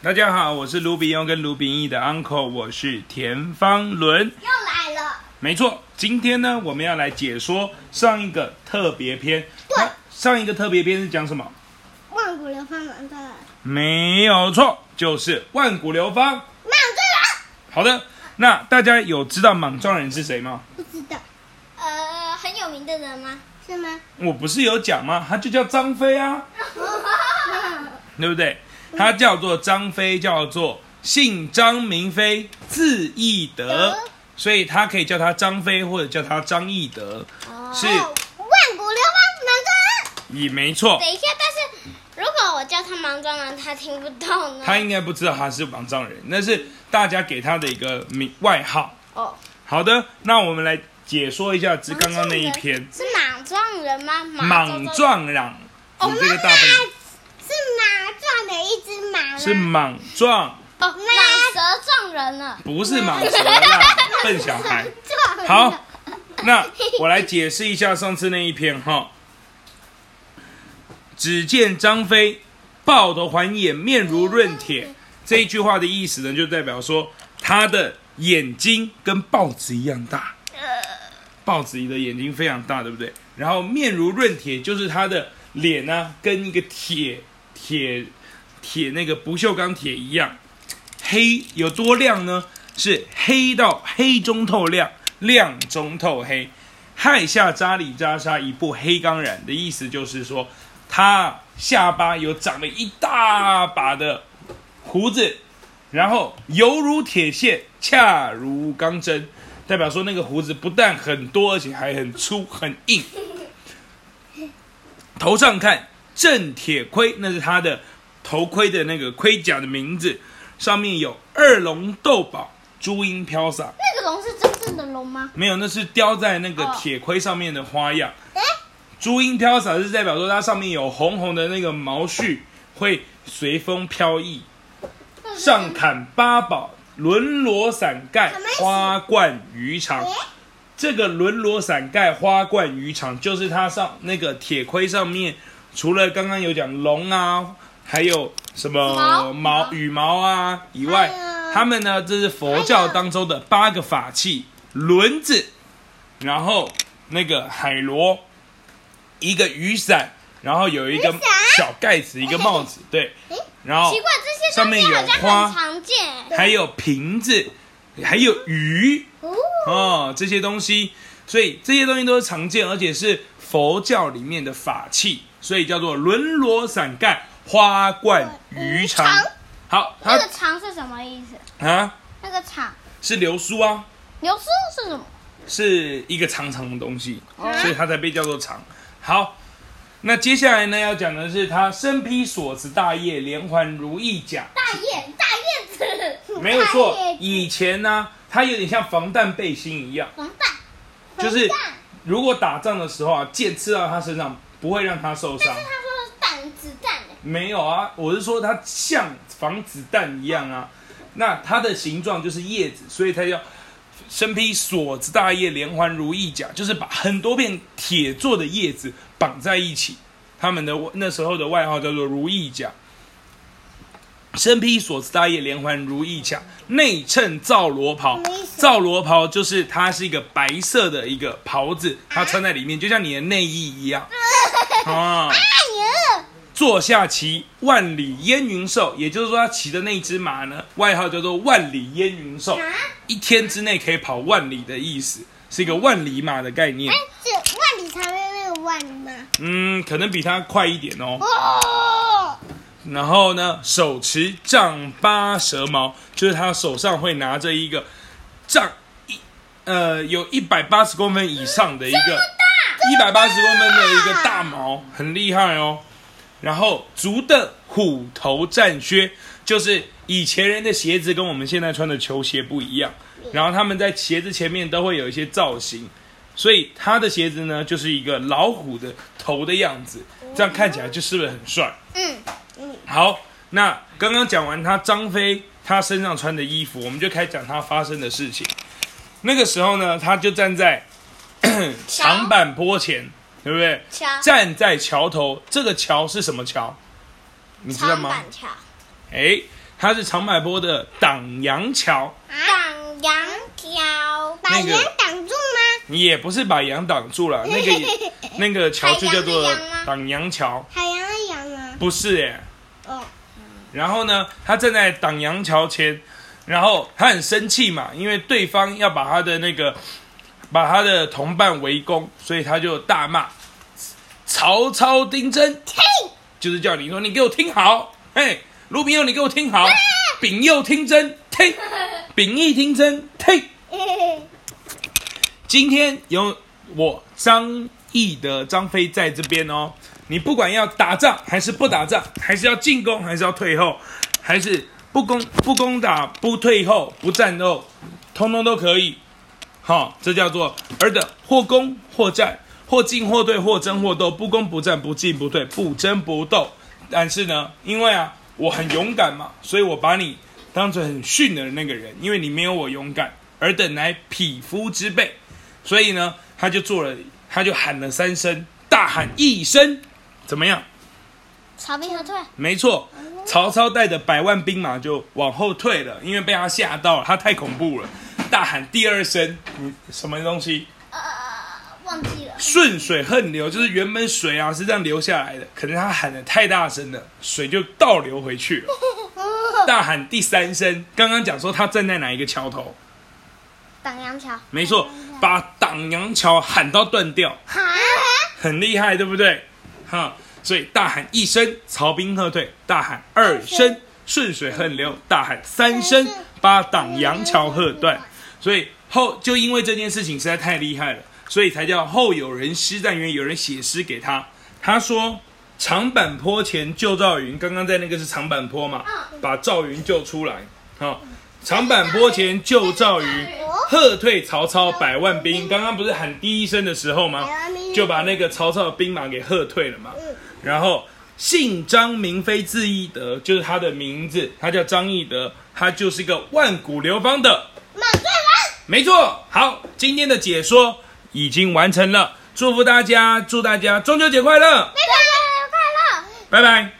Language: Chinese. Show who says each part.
Speaker 1: 大家好，我是卢炳庸跟卢炳义的 uncle，我是田方伦。
Speaker 2: 又来了。
Speaker 1: 没错，今天呢，我们要来解说上一个特别篇。
Speaker 2: 对。
Speaker 1: 上一个特别篇是讲什么？
Speaker 2: 万古流芳莽撞人。
Speaker 1: 没有错，就是万古流芳莽
Speaker 2: 撞人。
Speaker 1: 好的，那大家有知道莽撞人是谁吗？
Speaker 2: 不知道。呃，很有名的人吗？是吗？
Speaker 1: 我不是有讲吗？他就叫张飞啊，对不对？他叫做张飞，叫做姓张名飞，字翼德，所以他可以叫他张飞，或者叫他张翼德，
Speaker 2: 哦、是万古流芳莽撞人。
Speaker 1: 也没错。
Speaker 2: 等一下，但是如果我叫他莽撞人，他听不懂呢？
Speaker 1: 他应该不知道他是莽撞人，那是大家给他的一个名外号。哦，好的，那我们来解说一下，只刚刚那一篇
Speaker 2: 是莽撞人吗？
Speaker 1: 莽撞人，哦，这个大本。是莽撞
Speaker 2: 哦，蟒蛇撞人了，
Speaker 1: 不是蟒蛇啦，笨小孩。好，那我来解释一下上次那一篇哈。只见张飞豹头环眼，面如润铁。这一句话的意思呢，就代表说他的眼睛跟豹子一样大。豹子的眼睛非常大，对不对？然后面如润铁，就是他的脸呢，跟一个铁铁。铁那个不锈钢铁一样，黑有多亮呢？是黑到黑中透亮，亮中透黑。亥下扎里扎沙，一部黑钢染的意思就是说，他下巴有长了一大把的胡子，然后犹如铁线，恰如钢针，代表说那个胡子不但很多，而且还很粗很硬。头上看正铁盔，那是他的。头盔的那个盔甲的名字，上面有二龙斗宝，珠缨飘洒。
Speaker 2: 那个龙是真正的龙吗？
Speaker 1: 没有，那是雕在那个铁盔上面的花样。
Speaker 2: 哎、哦，
Speaker 1: 珠缨飘洒是代表说它上面有红红的那个毛絮，会随风飘逸。上砍八宝，轮罗伞盖，花冠鱼肠。这个轮罗伞盖，花冠鱼肠，就是它上那个铁盔上面，除了刚刚有讲龙啊。还有什么毛，羽毛啊以外，他们呢，这是佛教当中的八个法器：轮子，然后那个海螺，一个雨伞，然后有一个小盖子，一个帽子，对。然后上面有花，还有瓶子，还有鱼哦，这些东西，所以这些东西都是常见，而且是佛教里面的法器，所以叫做轮罗伞盖。花冠鱼肠，好，
Speaker 2: 那个肠是什么意思
Speaker 1: 啊？
Speaker 2: 那个肠
Speaker 1: 是流苏啊。
Speaker 2: 流苏是什么？
Speaker 1: 是一个长长的东西，所以它才被叫做肠。好，那接下来呢，要讲的是他身披锁子大叶，连环如意甲。
Speaker 2: 大叶大叶子，
Speaker 1: 没有错。以前呢，它有点像防弹背心一样。
Speaker 2: 防弹。
Speaker 1: 就是如果打仗的时候啊，箭刺到他身上，不会让他受
Speaker 2: 伤。
Speaker 1: 没有啊，我是说它像防子弹一样啊，那它的形状就是叶子，所以它叫身披锁子大叶，连环如意甲，就是把很多片铁做的叶子绑在一起，他们的那时候的外号叫做如意甲。身披锁子大叶，连环如意甲，内衬皂罗袍，皂罗袍就是它是一个白色的一个袍子，它穿在里面，就像你的内衣一样 啊。坐下骑万里烟云兽，也就是说他骑的那只马呢，外号叫做万里烟云兽，一天之内可以跑万里的意思，是一个万里马的概念。哎，
Speaker 2: 这万里长的那个万里吗？
Speaker 1: 嗯，可能比它快一点哦。哦。然后呢，手持丈八蛇矛，就是他手上会拿着一个丈一呃有一百八十公分以上的一个一百八十公分的一个大矛，很厉害哦。然后足的虎头战靴，就是以前人的鞋子跟我们现在穿的球鞋不一样。然后他们在鞋子前面都会有一些造型，所以他的鞋子呢就是一个老虎的头的样子，这样看起来就是不是很帅？嗯嗯。好，那刚刚讲完他张飞他身上穿的衣服，我们就开始讲他发生的事情。那个时候呢，他就站在长坂坡前。对不对？站在桥头，这个桥是什么桥？你知道吗？长板桥。哎，它是长柏坡的挡阳桥。
Speaker 2: 挡阳桥，把阳挡住吗？
Speaker 1: 你也不是把阳挡住了，那个那个桥就叫做挡阳桥。
Speaker 2: 海洋的阳吗？
Speaker 1: 不是耶。
Speaker 2: 哦。
Speaker 1: 然后呢，他站在挡阳桥前，然后他很生气嘛，因为对方要把他的那个把他的同伴围攻，所以他就大骂曹操丁真，就是叫你说你给我听好，嘿，卢平佑你给我听好，丙佑听真，听，丙义听真，听。今天有我张毅的张飞在这边哦，你不管要打仗还是不打仗，还是要进攻还是要退后，还是不攻不攻打不退后不战斗，通通都可以。好，这叫做尔等或攻或战，或进或退，或争或斗，不攻不战，不进不退，不争不斗。但是呢，因为啊，我很勇敢嘛，所以我把你当成很逊的那个人，因为你没有我勇敢。尔等乃匹夫之辈。所以呢，他就做了，他就喊了三声，大喊一声，怎么样？
Speaker 2: 曹兵何退？
Speaker 1: 没错，曹操带着百万兵马就往后退了，因为被他吓到了，他太恐怖了。大喊第二声，你什么东西？顺水横流，就是原本水啊是这样流下来的，可能他喊的太大声了，水就倒流回去了。大喊第三声，刚刚讲说他站在哪一个桥头？
Speaker 2: 挡阳桥。
Speaker 1: 没错。把挡阳桥喊到断掉，很厉害，对不对？哈，所以大喊一声，曹兵喝退；大喊二声，顺水横流；大喊三声，把挡阳桥喝断。所以后就因为这件事情实在太厉害了，所以才叫后有人诗赞曰，有人写诗给他。他说：“长坂坡前救赵云，刚刚在那个是长坂坡嘛，把赵云救出来。好，长坂坡前救赵云。”喝退曹操百万兵，刚刚不是喊第一声的时候吗？就把那个曹操的兵马给喝退了嘛。然后姓张名飞，字翼德，就是他的名字，他叫张翼德，他就是一个万古流芳的满汉人。没错，好，今天的解说已经完成了，祝福大家，祝大家中秋节快乐！中秋节快乐！拜拜。